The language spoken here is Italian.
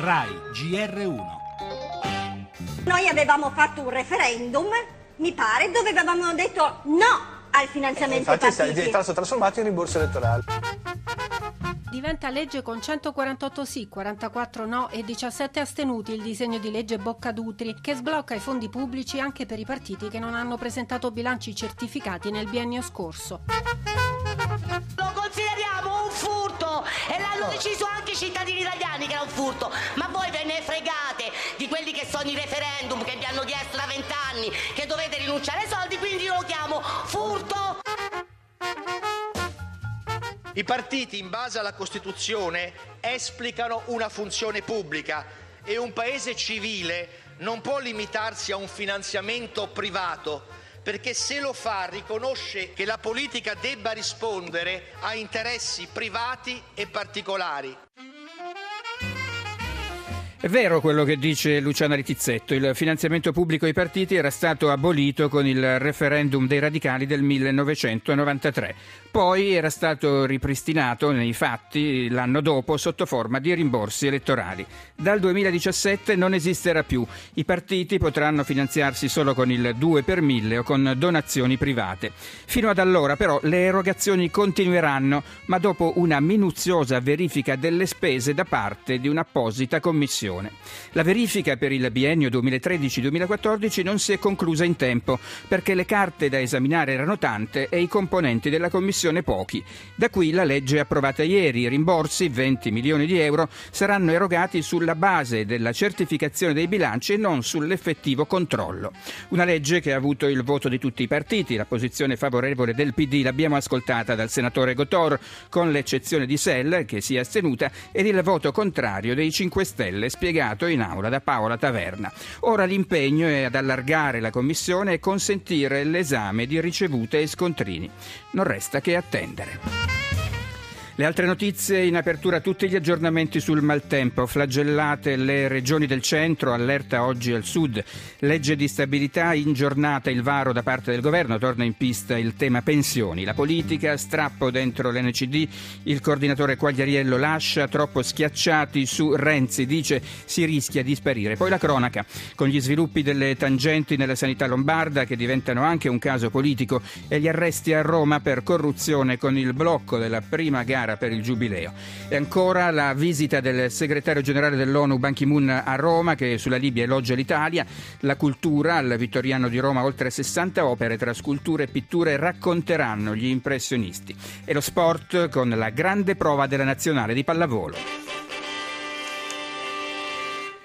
RAI GR1 Noi avevamo fatto un referendum, mi pare, dove avevamo detto no al finanziamento ai Infatti è partiti. stato trasformato in rimborso elettorale. Diventa legge con 148 sì, 44 no e 17 astenuti il disegno di legge Boccadutri che sblocca i fondi pubblici anche per i partiti che non hanno presentato bilanci certificati nel biennio scorso. Lo consideriamo un furto e l'hanno deciso anche cittadini italiani che era un furto. Ma voi ve ne fregate di quelli che sono i referendum che vi hanno chiesto da vent'anni che dovete rinunciare ai soldi, quindi io lo chiamo furto. I partiti, in base alla Costituzione, esplicano una funzione pubblica e un paese civile non può limitarsi a un finanziamento privato, perché se lo fa riconosce che la politica debba rispondere a interessi privati e particolari. È vero quello che dice Luciana Litizzetto, il finanziamento pubblico ai partiti era stato abolito con il referendum dei radicali del 1993, poi era stato ripristinato nei fatti l'anno dopo sotto forma di rimborsi elettorali. Dal 2017 non esisterà più, i partiti potranno finanziarsi solo con il 2 per 1000 o con donazioni private. Fino ad allora però le erogazioni continueranno, ma dopo una minuziosa verifica delle spese da parte di un'apposita commissione. La verifica per il biennio 2013-2014 non si è conclusa in tempo perché le carte da esaminare erano tante e i componenti della commissione pochi. Da qui la legge approvata ieri. I rimborsi, 20 milioni di euro, saranno erogati sulla base della certificazione dei bilanci e non sull'effettivo controllo. Una legge che ha avuto il voto di tutti i partiti. La posizione favorevole del PD l'abbiamo ascoltata dal senatore Gotor, con l'eccezione di Sell, che si è astenuta, ed il voto contrario dei 5 Stelle spiegato in aula da Paola Taverna. Ora l'impegno è ad allargare la commissione e consentire l'esame di ricevute e scontrini. Non resta che attendere. Le altre notizie in apertura tutti gli aggiornamenti sul maltempo, flagellate le regioni del centro, allerta oggi al sud, legge di stabilità in giornata il varo da parte del governo, torna in pista il tema pensioni, la politica, strappo dentro l'NCD, il coordinatore Quagliariello lascia, troppo schiacciati su Renzi, dice si rischia di sparire. Poi la cronaca, con gli sviluppi delle tangenti nella sanità lombarda che diventano anche un caso politico e gli arresti a Roma per corruzione con il blocco della prima gara per il Giubileo. E ancora la visita del segretario generale dell'ONU Ban Ki-moon a Roma che sulla Libia elogia l'Italia, la cultura, al Vittoriano di Roma oltre 60 opere tra sculture e pitture racconteranno gli impressionisti. E lo sport con la grande prova della nazionale di pallavolo.